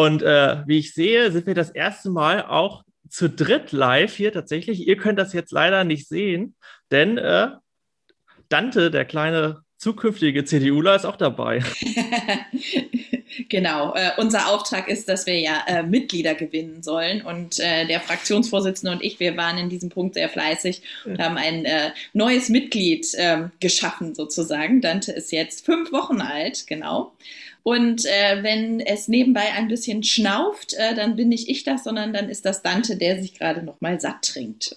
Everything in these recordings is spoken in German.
Und äh, wie ich sehe, sind wir das erste Mal auch zu dritt live hier tatsächlich. Ihr könnt das jetzt leider nicht sehen, denn äh, Dante, der kleine zukünftige CDUler, ist auch dabei. genau. Äh, unser Auftrag ist, dass wir ja äh, Mitglieder gewinnen sollen. Und äh, der Fraktionsvorsitzende und ich, wir waren in diesem Punkt sehr fleißig und haben ein äh, neues Mitglied ähm, geschaffen, sozusagen. Dante ist jetzt fünf Wochen alt, genau. Und äh, wenn es nebenbei ein bisschen schnauft, äh, dann bin nicht ich das, sondern dann ist das Dante, der sich gerade noch mal satt trinkt.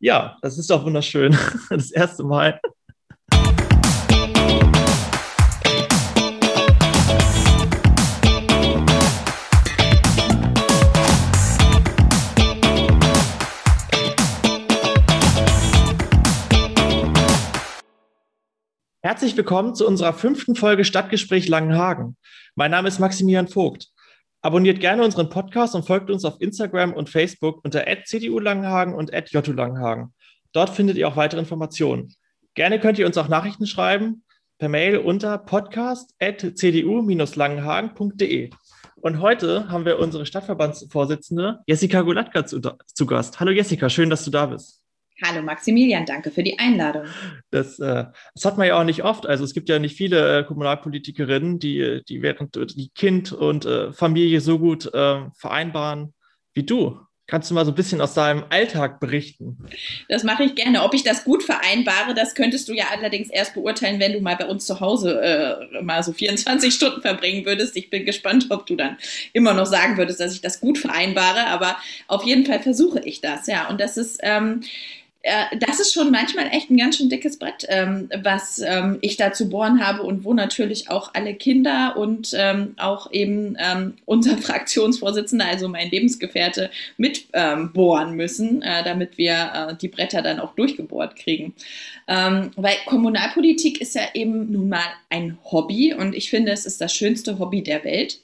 Ja, das ist doch wunderschön. Das erste Mal. Herzlich willkommen zu unserer fünften Folge Stadtgespräch Langenhagen. Mein Name ist Maximilian Vogt. Abonniert gerne unseren Podcast und folgt uns auf Instagram und Facebook unter CDU Langenhagen und JU Langenhagen. Dort findet ihr auch weitere Informationen. Gerne könnt ihr uns auch Nachrichten schreiben per Mail unter podcast.cdu-langenhagen.de. Und heute haben wir unsere Stadtverbandsvorsitzende Jessica Golatka zu, zu Gast. Hallo Jessica, schön, dass du da bist. Hallo Maximilian, danke für die Einladung. Das, äh, das hat man ja auch nicht oft. Also es gibt ja nicht viele äh, Kommunalpolitikerinnen, die, die während die Kind und äh, Familie so gut äh, vereinbaren wie du. Kannst du mal so ein bisschen aus deinem Alltag berichten? Das mache ich gerne. Ob ich das gut vereinbare, das könntest du ja allerdings erst beurteilen, wenn du mal bei uns zu Hause äh, mal so 24 Stunden verbringen würdest. Ich bin gespannt, ob du dann immer noch sagen würdest, dass ich das gut vereinbare. Aber auf jeden Fall versuche ich das, ja. Und das ist ähm, äh, das ist schon manchmal echt ein ganz schön dickes Brett, ähm, was ähm, ich da zu bohren habe und wo natürlich auch alle Kinder und ähm, auch eben ähm, unser Fraktionsvorsitzender, also mein Lebensgefährte, mit ähm, bohren müssen, äh, damit wir äh, die Bretter dann auch durchgebohrt kriegen. Ähm, weil Kommunalpolitik ist ja eben nun mal ein Hobby und ich finde, es ist das schönste Hobby der Welt.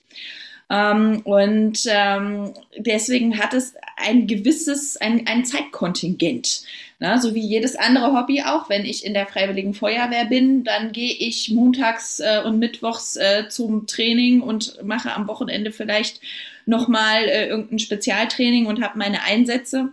Ähm, und ähm, deswegen hat es ein gewisses, ein, ein Zeitkontingent. Na, so wie jedes andere Hobby auch. Wenn ich in der Freiwilligen Feuerwehr bin, dann gehe ich montags äh, und mittwochs äh, zum Training und mache am Wochenende vielleicht nochmal äh, irgendein Spezialtraining und habe meine Einsätze.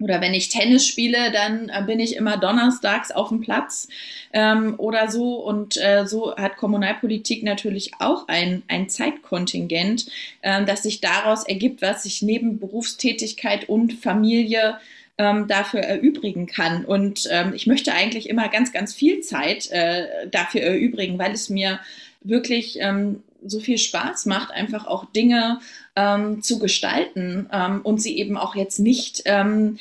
Oder wenn ich Tennis spiele, dann äh, bin ich immer donnerstags auf dem Platz ähm, oder so. Und äh, so hat Kommunalpolitik natürlich auch ein, ein Zeitkontingent, äh, das sich daraus ergibt, was sich neben Berufstätigkeit und Familie ähm, dafür erübrigen kann. Und ähm, ich möchte eigentlich immer ganz, ganz viel Zeit äh, dafür erübrigen, weil es mir wirklich ähm, so viel Spaß macht, einfach auch Dinge ähm, zu gestalten ähm, und sie eben auch jetzt nicht ähm,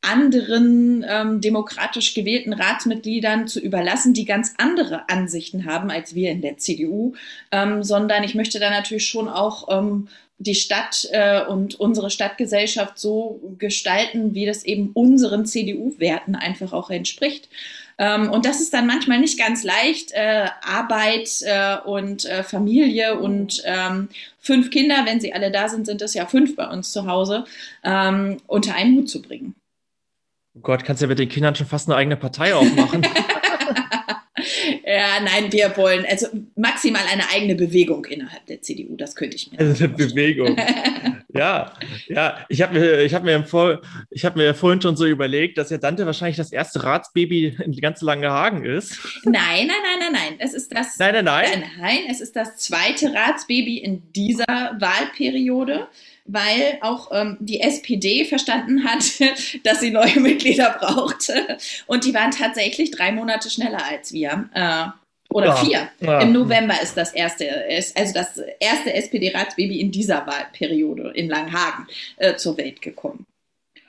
anderen ähm, demokratisch gewählten Ratsmitgliedern zu überlassen, die ganz andere Ansichten haben als wir in der CDU, ähm, sondern ich möchte da natürlich schon auch ähm, die Stadt äh, und unsere Stadtgesellschaft so gestalten, wie das eben unseren CDU-Werten einfach auch entspricht. Ähm, und das ist dann manchmal nicht ganz leicht, äh, Arbeit äh, und äh, Familie und ähm, fünf Kinder, wenn sie alle da sind, sind es ja fünf bei uns zu Hause, ähm, unter einen Hut zu bringen. Oh Gott, kannst ja mit den Kindern schon fast eine eigene Partei aufmachen. Ja, nein, wir wollen also maximal eine eigene Bewegung innerhalb der CDU. Das könnte ich mir. Also eine Bewegung. ja, ja. Ich habe mir, ich habe mir, vor, ich habe mir vorhin schon so überlegt, dass ja Dante wahrscheinlich das erste Ratsbaby in ganz Langehagen ist. Nein, nein, nein, nein, nein. Es ist das. Nein, nein, nein. Nein, nein. Es ist das zweite Ratsbaby in dieser Wahlperiode weil auch ähm, die SPD verstanden hat, dass sie neue Mitglieder braucht. Und die waren tatsächlich drei Monate schneller als wir. Äh, oder ja, vier. Ja. Im November ist das erste, ist also das erste SPD-Ratsbaby in dieser Wahlperiode in Langhagen äh, zur Welt gekommen.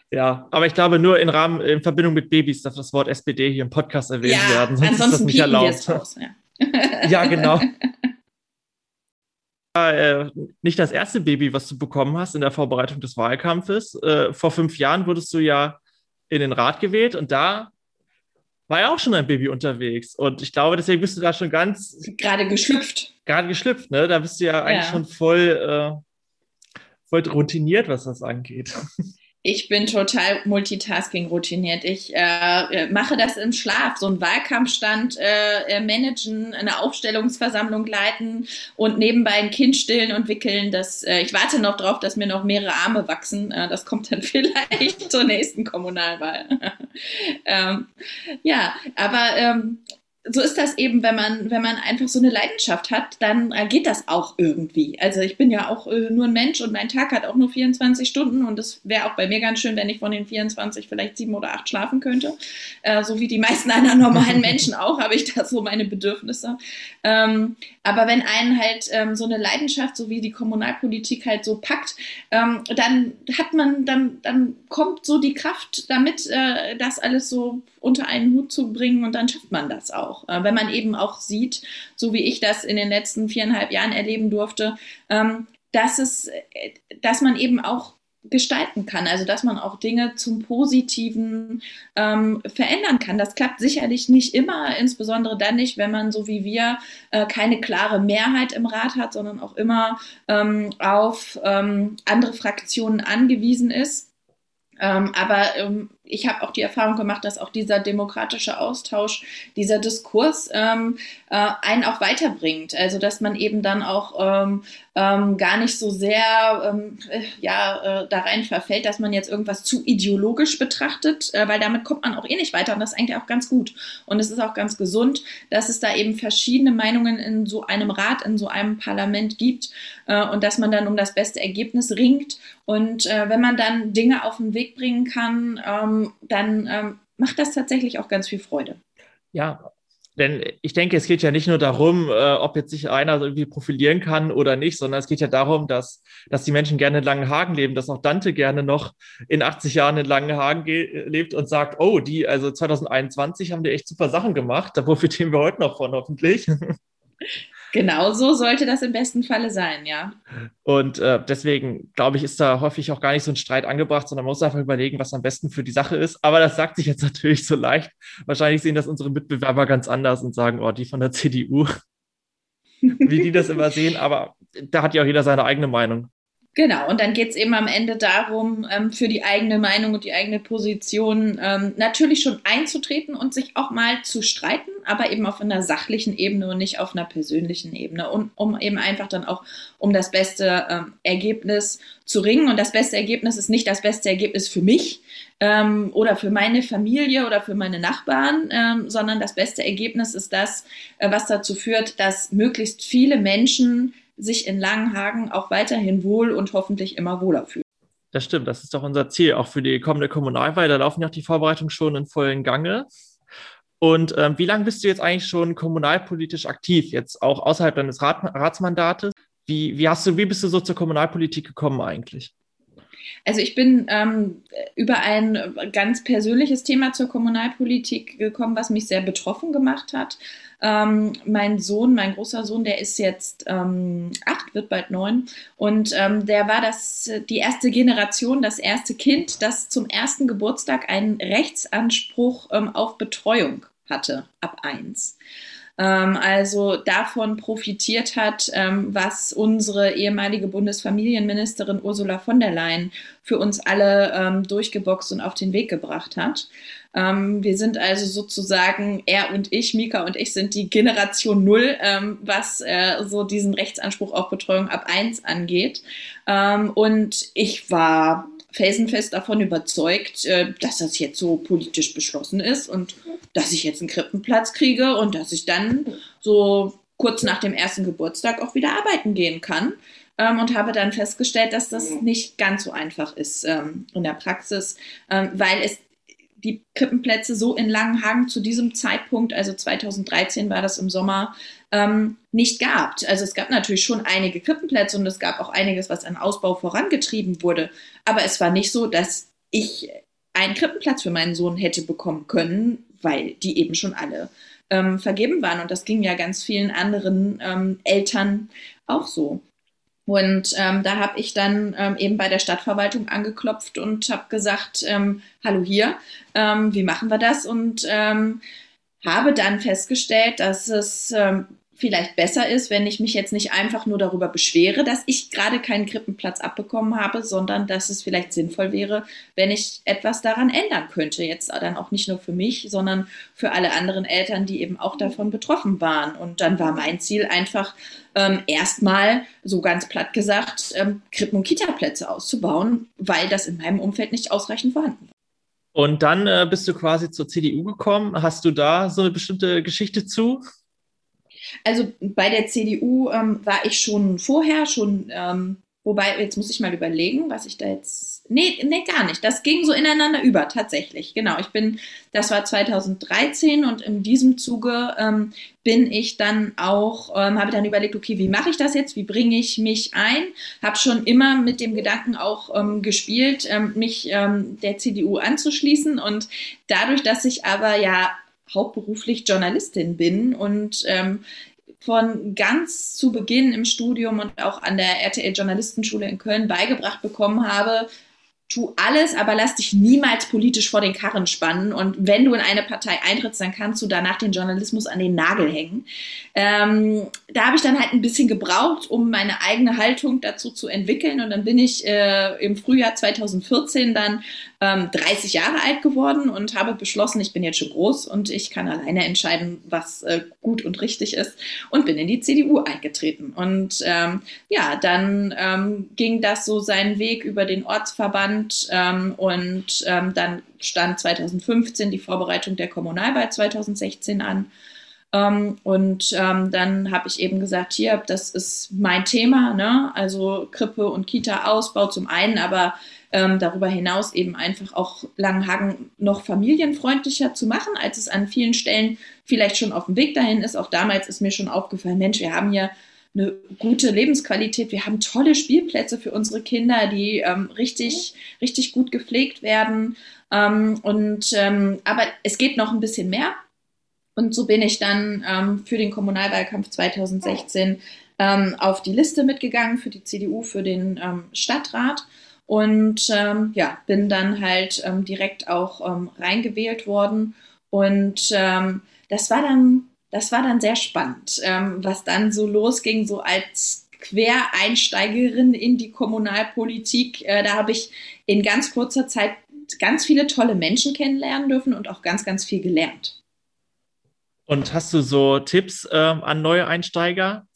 Ja, aber ich glaube, nur in Rahmen, in Verbindung mit Babys darf das Wort SPD hier im Podcast erwähnt ja, werden. Sonst ansonsten ist das nicht erlaubt. Raus, ja. ja, genau. Äh, nicht das erste Baby, was du bekommen hast in der Vorbereitung des Wahlkampfes. Äh, vor fünf Jahren wurdest du ja in den Rat gewählt und da war ja auch schon ein Baby unterwegs. Und ich glaube, deswegen bist du da schon ganz. Gerade geschlüpft. Gerade geschlüpft, ne? Da bist du ja eigentlich ja. schon voll, äh, voll routiniert, was das angeht. Ich bin total multitasking routiniert. Ich äh, mache das im Schlaf, so einen Wahlkampfstand äh, äh, managen, eine Aufstellungsversammlung leiten und nebenbei ein Kind stillen und wickeln. Das, äh, ich warte noch drauf, dass mir noch mehrere Arme wachsen. Äh, das kommt dann vielleicht zur nächsten Kommunalwahl. ähm, ja, aber ähm, so ist das eben, wenn man, wenn man einfach so eine Leidenschaft hat, dann geht das auch irgendwie. Also ich bin ja auch äh, nur ein Mensch und mein Tag hat auch nur 24 Stunden und es wäre auch bei mir ganz schön, wenn ich von den 24 vielleicht sieben oder acht schlafen könnte. Äh, so wie die meisten anderen normalen Menschen auch, habe ich da so meine Bedürfnisse. Ähm, aber wenn einen halt ähm, so eine Leidenschaft, so wie die Kommunalpolitik halt so packt, ähm, dann hat man, dann, dann kommt so die Kraft damit, äh, das alles so unter einen Hut zu bringen und dann schafft man das auch. Äh, wenn man eben auch sieht, so wie ich das in den letzten viereinhalb Jahren erleben durfte, ähm, dass es, äh, dass man eben auch gestalten kann, also dass man auch Dinge zum Positiven ähm, verändern kann. Das klappt sicherlich nicht immer, insbesondere dann nicht, wenn man so wie wir äh, keine klare Mehrheit im Rat hat, sondern auch immer ähm, auf ähm, andere Fraktionen angewiesen ist. Ähm, aber ähm, ich habe auch die Erfahrung gemacht, dass auch dieser demokratische Austausch, dieser Diskurs ähm, äh, einen auch weiterbringt. Also dass man eben dann auch ähm, ähm, gar nicht so sehr ähm, äh, ja, äh, da rein verfällt, dass man jetzt irgendwas zu ideologisch betrachtet, äh, weil damit kommt man auch eh nicht weiter und das ist eigentlich auch ganz gut. Und es ist auch ganz gesund, dass es da eben verschiedene Meinungen in so einem Rat, in so einem Parlament gibt äh, und dass man dann um das beste Ergebnis ringt. Und äh, wenn man dann Dinge auf den Weg bringen kann, ähm, dann ähm, macht das tatsächlich auch ganz viel Freude. Ja, denn ich denke, es geht ja nicht nur darum, äh, ob jetzt sich einer irgendwie profilieren kann oder nicht, sondern es geht ja darum, dass, dass die Menschen gerne in Langenhagen leben, dass auch Dante gerne noch in 80 Jahren in Langenhagen lebt und sagt, oh, die, also 2021 haben die echt super Sachen gemacht, da profitieren wir heute noch von, hoffentlich. Genau so sollte das im besten Falle sein, ja. Und äh, deswegen, glaube ich, ist da häufig auch gar nicht so ein Streit angebracht, sondern man muss einfach überlegen, was am besten für die Sache ist. Aber das sagt sich jetzt natürlich so leicht. Wahrscheinlich sehen das unsere Mitbewerber ganz anders und sagen, oh, die von der CDU, wie die das immer sehen. Aber da hat ja auch jeder seine eigene Meinung. Genau, und dann geht es eben am Ende darum, ähm, für die eigene Meinung und die eigene Position ähm, natürlich schon einzutreten und sich auch mal zu streiten, aber eben auf einer sachlichen Ebene und nicht auf einer persönlichen Ebene, und, um eben einfach dann auch um das beste ähm, Ergebnis zu ringen. Und das beste Ergebnis ist nicht das beste Ergebnis für mich oder für meine Familie oder für meine Nachbarn, sondern das beste Ergebnis ist das, äh, was dazu führt, dass möglichst viele Menschen sich in Langenhagen auch weiterhin wohl und hoffentlich immer wohler fühlen. Das stimmt, das ist doch unser Ziel, auch für die kommende Kommunalwahl. Da laufen ja auch die Vorbereitungen schon in vollen Gange. Und ähm, wie lange bist du jetzt eigentlich schon kommunalpolitisch aktiv, jetzt auch außerhalb deines Rat Ratsmandates? Wie, wie, hast du, wie bist du so zur Kommunalpolitik gekommen eigentlich? Also ich bin ähm, über ein ganz persönliches Thema zur Kommunalpolitik gekommen, was mich sehr betroffen gemacht hat. Ähm, mein Sohn, mein großer Sohn, der ist jetzt ähm, acht, wird bald neun. Und ähm, der war das, die erste Generation, das erste Kind, das zum ersten Geburtstag einen Rechtsanspruch ähm, auf Betreuung hatte, ab eins ähm, also davon profitiert hat, ähm, was unsere ehemalige Bundesfamilienministerin Ursula von der Leyen für uns alle ähm, durchgeboxt und auf den Weg gebracht hat. Ähm, wir sind also sozusagen, er und ich, Mika und ich, sind die Generation Null, ähm, was äh, so diesen Rechtsanspruch auf Betreuung ab eins angeht. Ähm, und ich war felsenfest davon überzeugt, äh, dass das jetzt so politisch beschlossen ist und dass ich jetzt einen Krippenplatz kriege und dass ich dann so kurz nach dem ersten Geburtstag auch wieder arbeiten gehen kann. Ähm, und habe dann festgestellt, dass das nicht ganz so einfach ist ähm, in der Praxis, ähm, weil es die Krippenplätze so in Langenhagen zu diesem Zeitpunkt, also 2013 war das im Sommer, ähm, nicht gab. Also es gab natürlich schon einige Krippenplätze und es gab auch einiges, was an Ausbau vorangetrieben wurde. Aber es war nicht so, dass ich einen Krippenplatz für meinen Sohn hätte bekommen können, weil die eben schon alle ähm, vergeben waren. Und das ging ja ganz vielen anderen ähm, Eltern auch so. Und ähm, da habe ich dann ähm, eben bei der Stadtverwaltung angeklopft und habe gesagt, ähm, hallo hier, ähm, wie machen wir das? Und ähm, habe dann festgestellt, dass es ähm, vielleicht besser ist, wenn ich mich jetzt nicht einfach nur darüber beschwere, dass ich gerade keinen Krippenplatz abbekommen habe, sondern dass es vielleicht sinnvoll wäre, wenn ich etwas daran ändern könnte. Jetzt dann auch nicht nur für mich, sondern für alle anderen Eltern, die eben auch davon betroffen waren. Und dann war mein Ziel einfach ähm, erstmal, so ganz platt gesagt, ähm, Krippen- und Kita-Plätze auszubauen, weil das in meinem Umfeld nicht ausreichend vorhanden war. Und dann äh, bist du quasi zur CDU gekommen. Hast du da so eine bestimmte Geschichte zu? Also bei der CDU ähm, war ich schon vorher, schon, ähm, wobei, jetzt muss ich mal überlegen, was ich da jetzt. Nee, nee, gar nicht. Das ging so ineinander über, tatsächlich. Genau. Ich bin, das war 2013 und in diesem Zuge ähm, bin ich dann auch, ähm, habe dann überlegt, okay, wie mache ich das jetzt? Wie bringe ich mich ein? Habe schon immer mit dem Gedanken auch ähm, gespielt, ähm, mich der CDU anzuschließen. Und dadurch, dass ich aber ja hauptberuflich Journalistin bin und ähm, von ganz zu Beginn im Studium und auch an der RTL Journalistenschule in Köln beigebracht bekommen habe, tu alles, aber lass dich niemals politisch vor den Karren spannen. Und wenn du in eine Partei eintrittst, dann kannst du danach den Journalismus an den Nagel hängen. Ähm, da habe ich dann halt ein bisschen gebraucht, um meine eigene Haltung dazu zu entwickeln. Und dann bin ich äh, im Frühjahr 2014 dann ähm, 30 Jahre alt geworden und habe beschlossen, ich bin jetzt schon groß und ich kann alleine entscheiden, was äh, gut und richtig ist und bin in die CDU eingetreten. Und ähm, ja, dann ähm, ging das so seinen Weg über den Ortsverband ähm, und ähm, dann stand 2015 die Vorbereitung der Kommunalwahl 2016 an. Um, ähm, und um, dann habe ich eben gesagt, hier, das ist mein Thema, ne? also Krippe und Kita-Ausbau zum einen, aber ähm, darüber hinaus eben einfach auch Langenhagen noch familienfreundlicher zu machen, als es an vielen Stellen vielleicht schon auf dem Weg dahin ist. Auch damals ist mir schon aufgefallen, Mensch, wir haben hier eine gute Lebensqualität, wir haben tolle Spielplätze für unsere Kinder, die ähm, richtig, richtig gut gepflegt werden. Ähm, und ähm, aber es geht noch ein bisschen mehr. Und so bin ich dann ähm, für den Kommunalwahlkampf 2016 ähm, auf die Liste mitgegangen für die CDU, für den ähm, Stadtrat und ähm, ja, bin dann halt ähm, direkt auch ähm, reingewählt worden. Und ähm, das war dann, das war dann sehr spannend, ähm, was dann so losging, so als Quereinsteigerin in die Kommunalpolitik. Äh, da habe ich in ganz kurzer Zeit ganz viele tolle Menschen kennenlernen dürfen und auch ganz, ganz viel gelernt. Und hast du so Tipps ähm, an neue Einsteiger,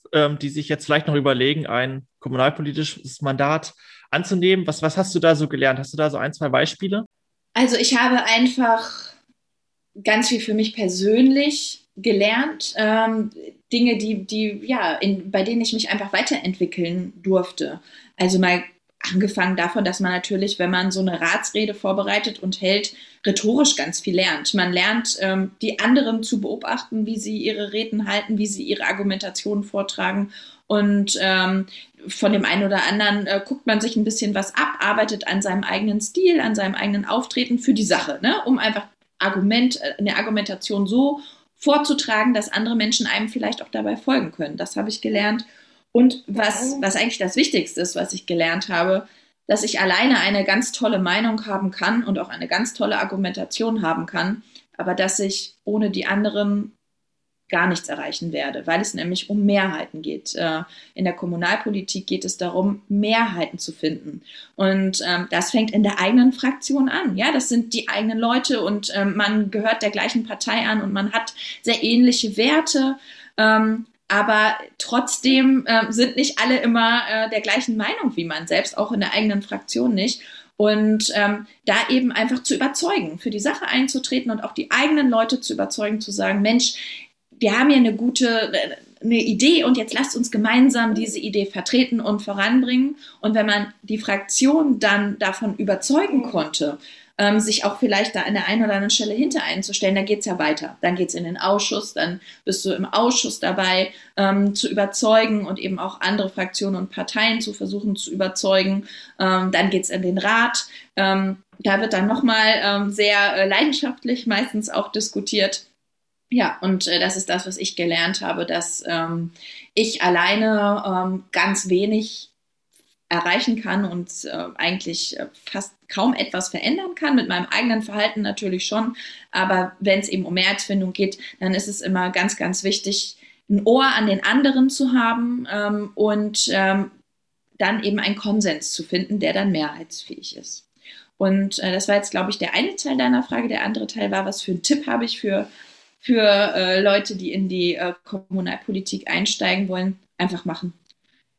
die sich jetzt vielleicht noch überlegen, ein kommunalpolitisches Mandat anzunehmen. Was, was hast du da so gelernt? Hast du da so ein, zwei Beispiele? Also ich habe einfach ganz viel für mich persönlich gelernt. Ähm, Dinge, die, die, ja, in, bei denen ich mich einfach weiterentwickeln durfte. Also mal angefangen davon, dass man natürlich, wenn man so eine Ratsrede vorbereitet und hält, rhetorisch ganz viel lernt. Man lernt, ähm, die anderen zu beobachten, wie sie ihre Reden halten, wie sie ihre Argumentationen vortragen. Und ähm, von dem einen oder anderen äh, guckt man sich ein bisschen was ab, arbeitet an seinem eigenen Stil, an seinem eigenen Auftreten für die Sache, ne? um einfach Argument, äh, eine Argumentation so vorzutragen, dass andere Menschen einem vielleicht auch dabei folgen können. Das habe ich gelernt. Und was, was eigentlich das Wichtigste ist, was ich gelernt habe, dass ich alleine eine ganz tolle Meinung haben kann und auch eine ganz tolle Argumentation haben kann, aber dass ich ohne die anderen gar nichts erreichen werde, weil es nämlich um Mehrheiten geht. Äh, in der Kommunalpolitik geht es darum, Mehrheiten zu finden. Und ähm, das fängt in der eigenen Fraktion an. Ja, das sind die eigenen Leute und ähm, man gehört der gleichen Partei an und man hat sehr ähnliche Werte. Ähm, aber trotzdem sind nicht alle immer äh, der gleichen Meinung wie man selbst, auch in der eigenen Fraktion nicht. Und ähm, da eben einfach zu überzeugen, für die Sache einzutreten und auch die eigenen Leute zu überzeugen, zu sagen, Mensch, wir haben hier eine gute eine Idee und jetzt lasst uns gemeinsam diese Idee vertreten und voranbringen. Und wenn man die Fraktion dann davon überzeugen konnte, ähm, sich auch vielleicht da an der einen oder anderen Stelle hinter einzustellen, dann geht es ja weiter. Dann geht es in den Ausschuss, dann bist du im Ausschuss dabei, ähm, zu überzeugen und eben auch andere Fraktionen und Parteien zu versuchen zu überzeugen. Ähm, dann geht es in den Rat. Ähm, da wird dann nochmal ähm, sehr äh, leidenschaftlich meistens auch diskutiert ja, und äh, das ist das, was ich gelernt habe, dass ähm, ich alleine ähm, ganz wenig erreichen kann und äh, eigentlich äh, fast kaum etwas verändern kann. Mit meinem eigenen Verhalten natürlich schon. Aber wenn es eben um Mehrheitsfindung geht, dann ist es immer ganz, ganz wichtig, ein Ohr an den anderen zu haben ähm, und ähm, dann eben einen Konsens zu finden, der dann mehrheitsfähig ist. Und äh, das war jetzt, glaube ich, der eine Teil deiner Frage. Der andere Teil war, was für einen Tipp habe ich für, für äh, Leute, die in die äh, Kommunalpolitik einsteigen wollen? Einfach machen.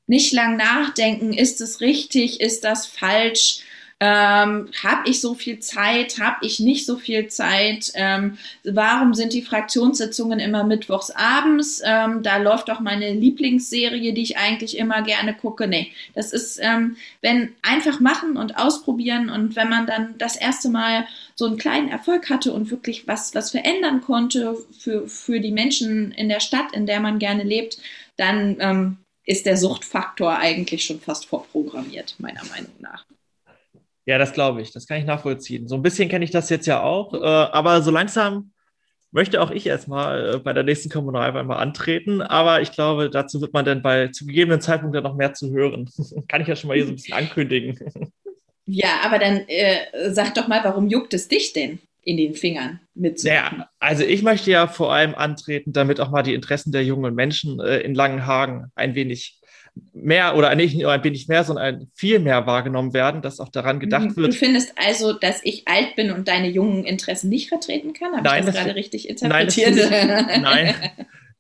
Nicht lang nachdenken, ist es richtig, ist das falsch? Ähm, habe ich so viel Zeit? Habe ich nicht so viel Zeit? Ähm, warum sind die Fraktionssitzungen immer mittwochs abends? Ähm, da läuft doch meine Lieblingsserie, die ich eigentlich immer gerne gucke. Nee, das ist, ähm, wenn einfach machen und ausprobieren und wenn man dann das erste Mal so einen kleinen Erfolg hatte und wirklich was, was verändern konnte für, für die Menschen in der Stadt, in der man gerne lebt, dann ähm, ist der Suchtfaktor eigentlich schon fast vorprogrammiert, meiner Meinung nach. Ja, das glaube ich. Das kann ich nachvollziehen. So ein bisschen kenne ich das jetzt ja auch. Äh, aber so langsam möchte auch ich erstmal äh, bei der nächsten Kommunalwahl mal antreten. Aber ich glaube, dazu wird man dann bei zu gegebenen Zeitpunkt dann noch mehr zu hören. kann ich ja schon mal hier so ein bisschen ankündigen. Ja, aber dann äh, sag doch mal, warum juckt es dich denn? in den Fingern mitzumachen. Ja, also ich möchte ja vor allem antreten, damit auch mal die Interessen der jungen Menschen äh, in Langenhagen ein wenig mehr oder nicht nur ein wenig mehr, sondern viel mehr wahrgenommen werden, dass auch daran gedacht wird. Du findest also, dass ich alt bin und deine jungen Interessen nicht vertreten kann? Habe nein, ich das, das gerade richtig interpretiert? Nein, das nein,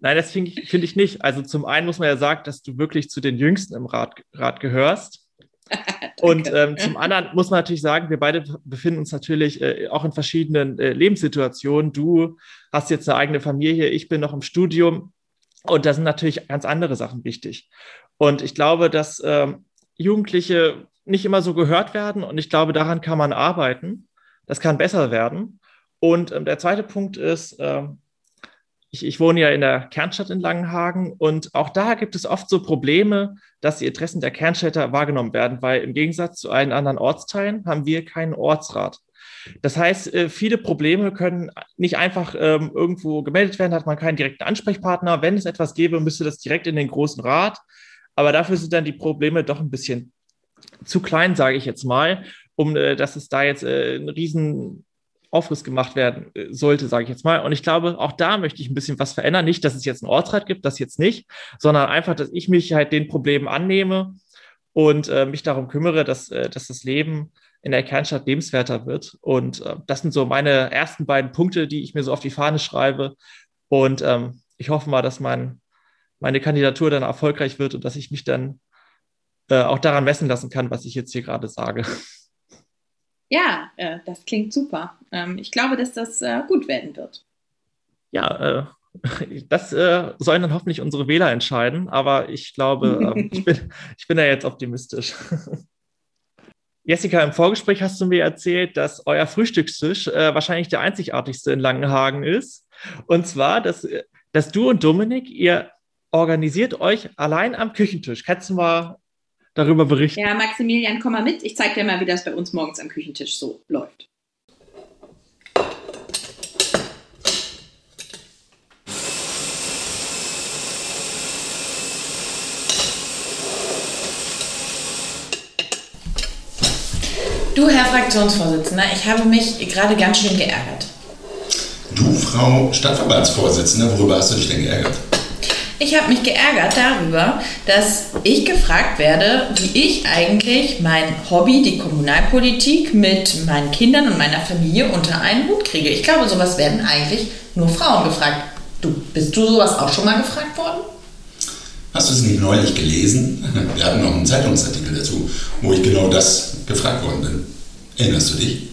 nein, das finde ich, find ich nicht. Also zum einen muss man ja sagen, dass du wirklich zu den Jüngsten im Rat, Rat gehörst. und ähm, zum anderen muss man natürlich sagen, wir beide befinden uns natürlich äh, auch in verschiedenen äh, Lebenssituationen. Du hast jetzt eine eigene Familie, ich bin noch im Studium. Und da sind natürlich ganz andere Sachen wichtig. Und ich glaube, dass ähm, Jugendliche nicht immer so gehört werden und ich glaube, daran kann man arbeiten. Das kann besser werden. Und ähm, der zweite Punkt ist, ähm, ich, ich, wohne ja in der Kernstadt in Langenhagen und auch da gibt es oft so Probleme, dass die Interessen der Kernstädter wahrgenommen werden, weil im Gegensatz zu allen anderen Ortsteilen haben wir keinen Ortsrat. Das heißt, äh, viele Probleme können nicht einfach ähm, irgendwo gemeldet werden, hat man keinen direkten Ansprechpartner. Wenn es etwas gäbe, müsste das direkt in den großen Rat. Aber dafür sind dann die Probleme doch ein bisschen zu klein, sage ich jetzt mal, um äh, dass es da jetzt äh, ein riesen Aufriss gemacht werden äh, sollte, sage ich jetzt mal. Und ich glaube, auch da möchte ich ein bisschen was verändern. Nicht, dass es jetzt einen Ortsrat gibt, das jetzt nicht, sondern einfach, dass ich mich halt den Problemen annehme und äh, mich darum kümmere, dass, dass das Leben in der Kernstadt lebenswerter wird. Und äh, das sind so meine ersten beiden Punkte, die ich mir so auf die Fahne schreibe. Und ähm, ich hoffe mal, dass mein meine Kandidatur dann erfolgreich wird und dass ich mich dann äh, auch daran messen lassen kann, was ich jetzt hier gerade sage. Ja, äh, das klingt super. Ähm, ich glaube, dass das äh, gut werden wird. Ja, äh, das äh, sollen dann hoffentlich unsere Wähler entscheiden, aber ich glaube, ähm, ich, bin, ich bin da jetzt optimistisch. Jessica, im Vorgespräch hast du mir erzählt, dass euer Frühstückstisch äh, wahrscheinlich der einzigartigste in Langenhagen ist. Und zwar, dass, dass du und Dominik, ihr organisiert euch allein am Küchentisch. Kannst du mal darüber berichten? Ja, Maximilian, komm mal mit. Ich zeige dir mal, wie das bei uns morgens am Küchentisch so läuft. Du, Herr Fraktionsvorsitzender, ich habe mich gerade ganz schön geärgert. Du, Frau Stadtverbandsvorsitzende, worüber hast du dich denn geärgert? Ich habe mich geärgert darüber, dass ich gefragt werde, wie ich eigentlich mein Hobby, die Kommunalpolitik, mit meinen Kindern und meiner Familie unter einen Hut kriege. Ich glaube, sowas werden eigentlich nur Frauen gefragt. Du, bist du sowas auch schon mal gefragt worden? Hast du es nicht neulich gelesen? Wir hatten noch einen Zeitungsartikel dazu, wo ich genau das gefragt worden bin. Erinnerst du dich?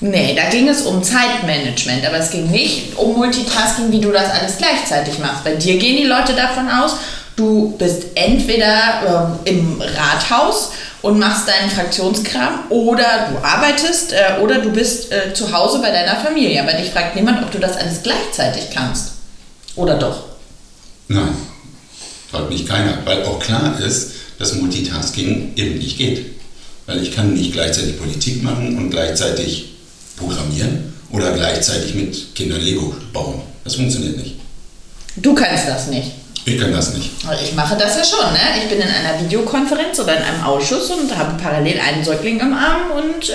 Nee, da ging es um Zeitmanagement, aber es ging nicht um Multitasking, wie du das alles gleichzeitig machst. Bei dir gehen die Leute davon aus, du bist entweder äh, im Rathaus und machst deinen Fraktionskram oder du arbeitest äh, oder du bist äh, zu Hause bei deiner Familie. Aber dich fragt niemand, ob du das alles gleichzeitig kannst. Oder doch? Nein, fragt mich keiner, weil auch klar ist, dass Multitasking eben nicht geht. Weil ich kann nicht gleichzeitig Politik machen und gleichzeitig programmieren oder gleichzeitig mit Kindern Lego bauen. Das funktioniert nicht. Du kannst das nicht. Ich kann das nicht. Ich mache das ja schon. Ne? Ich bin in einer Videokonferenz oder in einem Ausschuss und habe parallel einen Säugling im Arm und äh,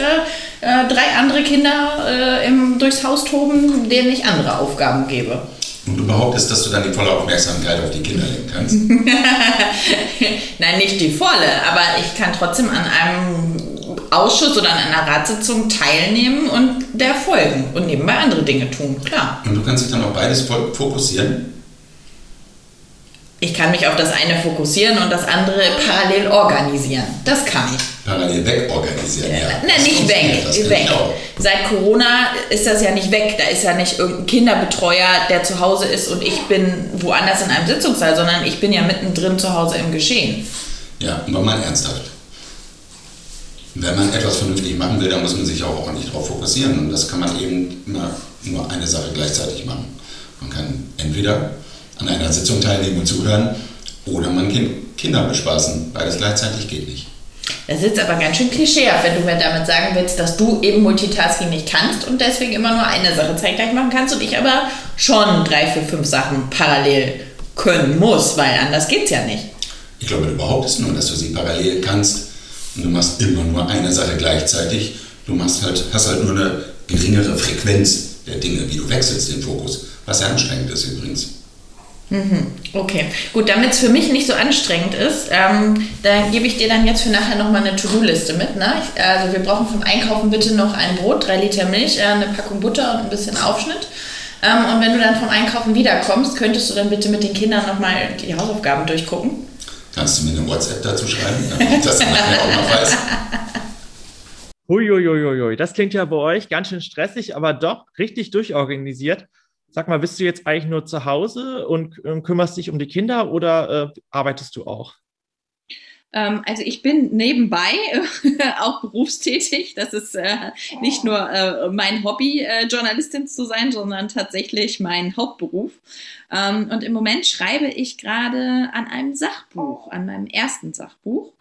äh, drei andere Kinder äh, im, durchs Haus toben, denen ich andere Aufgaben gebe. Und du behauptest, dass du dann die volle Aufmerksamkeit auf die Kinder lenken kannst? Nein, nicht die volle, aber ich kann trotzdem an einem Ausschuss oder an einer Ratssitzung teilnehmen und der folgen und nebenbei andere Dinge tun, klar. Und du kannst dich dann auf beides fokussieren? Ich kann mich auf das eine fokussieren und das andere parallel organisieren. Das kann ich. Parallel wegorganisieren, ja. Nein, nicht weg. weg. Seit Corona ist das ja nicht weg. Da ist ja nicht irgendein Kinderbetreuer, der zu Hause ist und ich bin woanders in einem Sitzungssaal, sondern ich bin ja mittendrin zu Hause im Geschehen. Ja, aber mal ernsthaft. Wenn man etwas vernünftig machen will, dann muss man sich auch ordentlich darauf fokussieren. Und das kann man eben immer nur eine Sache gleichzeitig machen. Man kann entweder an einer Sitzung teilnehmen und zuhören oder man kann Kinder bespaßen. Beides gleichzeitig geht nicht. Das ist jetzt aber ganz schön klischeehaft, wenn du mir damit sagen willst, dass du eben Multitasking nicht kannst und deswegen immer nur eine Sache zeitgleich machen kannst und ich aber schon drei, vier, fünf Sachen parallel können muss, weil anders geht es ja nicht. Ich glaube, du behauptest nur, dass du sie parallel kannst und du machst immer nur eine Sache gleichzeitig. Du machst halt, hast halt nur eine geringere Frequenz der Dinge, wie du wechselst den Fokus, was sehr anstrengend ist übrigens. Mhm. Okay, gut, damit es für mich nicht so anstrengend ist, ähm, da gebe ich dir dann jetzt für nachher nochmal eine To-Do-Liste mit. Ne? Ich, also wir brauchen vom Einkaufen bitte noch ein Brot, drei Liter Milch, äh, eine Packung Butter und ein bisschen Aufschnitt. Ähm, und wenn du dann vom Einkaufen wiederkommst, könntest du dann bitte mit den Kindern nochmal die Hausaufgaben durchgucken. Kannst du mir eine WhatsApp dazu schreiben, damit ich das nachher auch noch weiß? Huiuiuiui, das klingt ja bei euch ganz schön stressig, aber doch richtig durchorganisiert. Sag mal, bist du jetzt eigentlich nur zu Hause und äh, kümmerst dich um die Kinder oder äh, arbeitest du auch? Ähm, also ich bin nebenbei auch berufstätig. Das ist äh, nicht nur äh, mein Hobby, äh, Journalistin zu sein, sondern tatsächlich mein Hauptberuf. Ähm, und im Moment schreibe ich gerade an einem Sachbuch, an meinem ersten Sachbuch.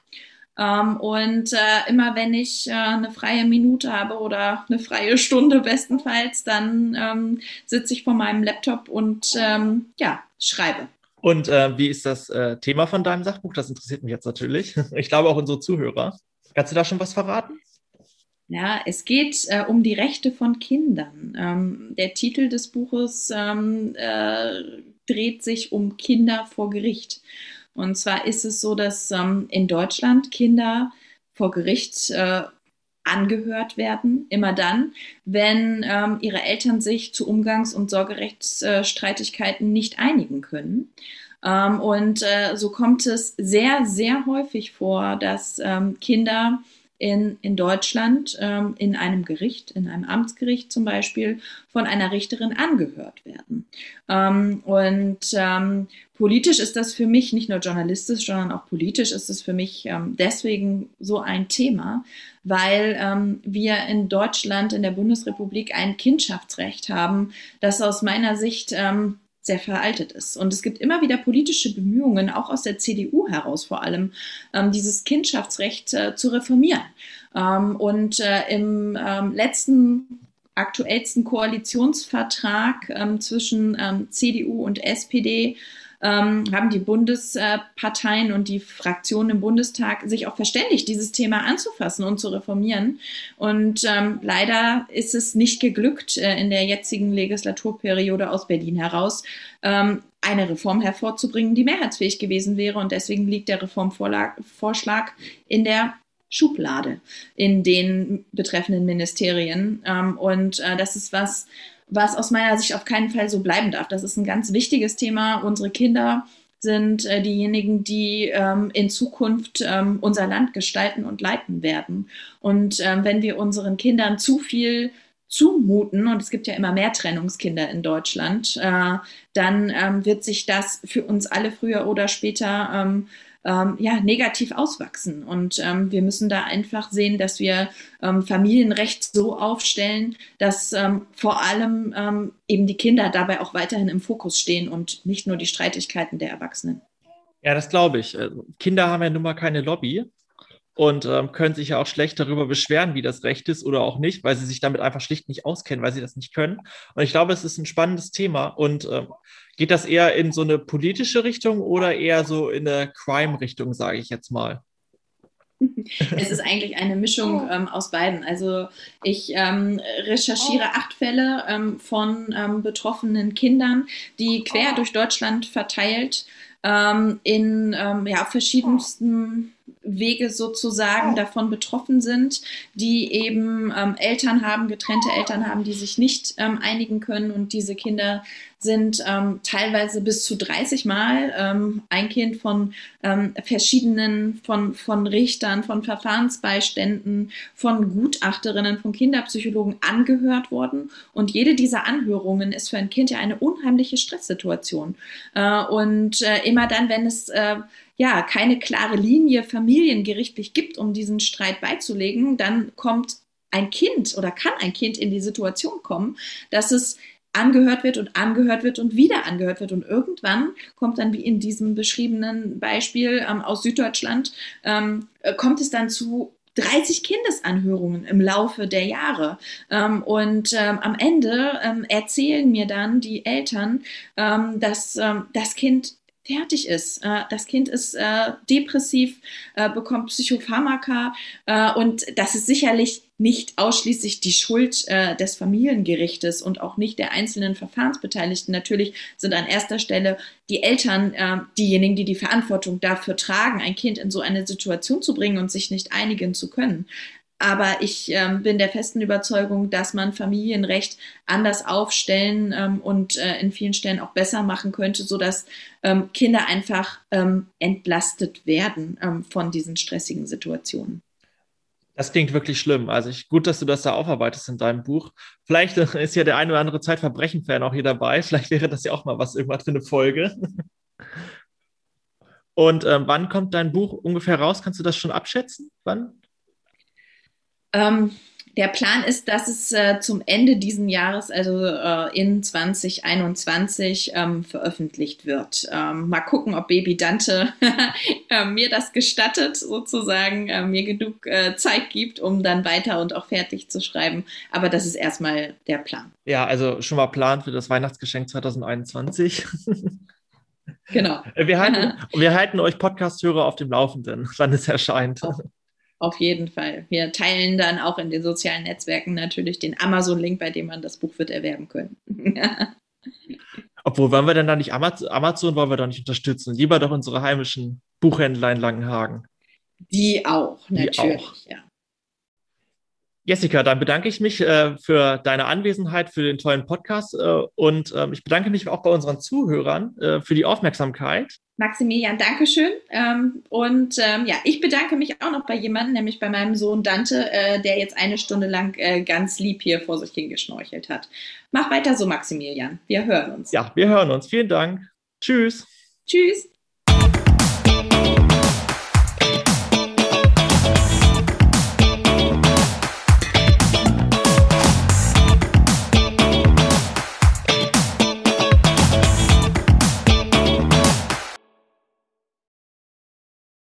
Ähm, und immer wenn ich eine freie Minute habe oder eine freie Stunde bestenfalls, dann sitze ich vor meinem Laptop und ja, schreibe. Und äh, wie ist das äh, Thema von deinem Sachbuch? Das interessiert mich jetzt natürlich. Ich glaube auch unsere Zuhörer. Kannst du da schon was verraten? Ja, es geht äh, um die Rechte von Kindern. Ähm, der Titel des Buches ähm, äh, dreht sich um Kinder vor Gericht. Und zwar ist es so, dass ähm, in Deutschland Kinder vor Gericht äh, angehört werden, immer dann, wenn ähm, ihre Eltern sich zu Umgangs- und Sorgerechtsstreitigkeiten nicht einigen können. Ähm, und äh, so kommt es sehr, sehr häufig vor, dass ähm, Kinder in, in Deutschland ähm, in einem Gericht, in einem Amtsgericht zum Beispiel, von einer Richterin angehört werden. Ähm, und ähm, politisch ist das für mich, nicht nur journalistisch, sondern auch politisch ist es für mich ähm, deswegen so ein Thema, weil ähm, wir in Deutschland, in der Bundesrepublik ein Kindschaftsrecht haben, das aus meiner Sicht ähm, sehr veraltet ist. Und es gibt immer wieder politische Bemühungen, auch aus der CDU heraus vor allem, ähm, dieses Kindschaftsrecht äh, zu reformieren. Ähm, und äh, im ähm, letzten aktuellsten Koalitionsvertrag zwischen CDU und SPD ähm, haben die Bundesparteien und die Fraktionen im Bundestag sich auch verständigt, dieses Thema anzufassen und zu reformieren. Und ähm, leider ist es nicht geglückt, äh, in der jetzigen Legislaturperiode aus Berlin heraus ähm, eine Reform hervorzubringen, die mehrheitsfähig gewesen wäre. Und deswegen liegt der Reformvorschlag in der Schublade in den betreffenden Ministerien. Ähm, und äh, das ist was, was aus meiner Sicht auf keinen Fall so bleiben darf. Das ist ein ganz wichtiges Thema. Unsere Kinder sind äh, diejenigen, die ähm, in Zukunft ähm, unser Land gestalten und leiten werden. Und ähm, wenn wir unseren Kindern zu viel zumuten, und es gibt ja immer mehr Trennungskinder in Deutschland, äh, dann ähm, wird sich das für uns alle früher oder später ähm, ja, negativ auswachsen. Und ähm, wir müssen da einfach sehen, dass wir ähm, Familienrecht so aufstellen, dass ähm, vor allem ähm, eben die Kinder dabei auch weiterhin im Fokus stehen und nicht nur die Streitigkeiten der Erwachsenen. Ja, das glaube ich. Also, Kinder haben ja nun mal keine Lobby und ähm, können sich ja auch schlecht darüber beschweren, wie das Recht ist oder auch nicht, weil sie sich damit einfach schlicht nicht auskennen, weil sie das nicht können. Und ich glaube, es ist ein spannendes Thema. Und ähm, geht das eher in so eine politische Richtung oder eher so in eine Crime-Richtung, sage ich jetzt mal? Es ist eigentlich eine Mischung ähm, aus beiden. Also ich ähm, recherchiere acht Fälle ähm, von ähm, betroffenen Kindern, die quer durch Deutschland verteilt ähm, in ähm, ja, verschiedensten Wege sozusagen davon betroffen sind, die eben ähm, Eltern haben, getrennte Eltern haben, die sich nicht ähm, einigen können und diese Kinder sind ähm, teilweise bis zu 30 Mal ähm, ein Kind von ähm, verschiedenen, von, von Richtern, von Verfahrensbeiständen, von Gutachterinnen, von Kinderpsychologen angehört worden. Und jede dieser Anhörungen ist für ein Kind ja eine unheimliche Stresssituation. Äh, und äh, immer dann, wenn es äh, ja keine klare Linie familiengerichtlich gibt, um diesen Streit beizulegen, dann kommt ein Kind oder kann ein Kind in die Situation kommen, dass es angehört wird und angehört wird und wieder angehört wird. Und irgendwann kommt dann, wie in diesem beschriebenen Beispiel ähm, aus Süddeutschland, ähm, äh, kommt es dann zu 30 Kindesanhörungen im Laufe der Jahre. Ähm, und ähm, am Ende ähm, erzählen mir dann die Eltern, ähm, dass ähm, das Kind fertig ist. Äh, das Kind ist äh, depressiv, äh, bekommt Psychopharmaka und das ist sicherlich nicht ausschließlich die Schuld äh, des Familiengerichtes und auch nicht der einzelnen Verfahrensbeteiligten. Natürlich sind an erster Stelle die Eltern äh, diejenigen, die die Verantwortung dafür tragen, ein Kind in so eine Situation zu bringen und sich nicht einigen zu können. Aber ich ähm, bin der festen Überzeugung, dass man Familienrecht anders aufstellen ähm, und äh, in vielen Stellen auch besser machen könnte, sodass ähm, Kinder einfach ähm, entlastet werden ähm, von diesen stressigen Situationen. Das klingt wirklich schlimm. Also ich, gut, dass du das da aufarbeitest in deinem Buch. Vielleicht ist ja der ein oder andere Zeitverbrechen-Fan auch hier dabei. Vielleicht wäre das ja auch mal was irgendwas für eine Folge. Und ähm, wann kommt dein Buch ungefähr raus? Kannst du das schon abschätzen? Wann? Ähm, der Plan ist, dass es äh, zum Ende diesen Jahres, also äh, in 2021, ähm, veröffentlicht wird. Ähm, mal gucken, ob Baby Dante äh, mir das gestattet, sozusagen, äh, mir genug äh, Zeit gibt, um dann weiter und auch fertig zu schreiben. Aber das ist erstmal der Plan. Ja, also schon mal Plan für das Weihnachtsgeschenk 2021. genau. Wir halten, wir halten euch Podcast-Hörer auf dem Laufenden, wann es erscheint. Oh. Auf jeden Fall. Wir teilen dann auch in den sozialen Netzwerken natürlich den Amazon-Link, bei dem man das Buch wird erwerben können. Obwohl, wollen wir denn da nicht Amazon, Amazon wollen wir doch nicht unterstützen? Lieber doch unsere heimischen Buchhändler in Langenhagen. Die auch, natürlich, Die auch. ja. Jessica, dann bedanke ich mich äh, für deine Anwesenheit, für den tollen Podcast äh, und äh, ich bedanke mich auch bei unseren Zuhörern äh, für die Aufmerksamkeit. Maximilian, Dankeschön. Ähm, und ähm, ja, ich bedanke mich auch noch bei jemandem, nämlich bei meinem Sohn Dante, äh, der jetzt eine Stunde lang äh, ganz lieb hier vor sich hingeschnorchelt hat. Mach weiter so, Maximilian. Wir hören uns. Ja, wir hören uns. Vielen Dank. Tschüss. Tschüss.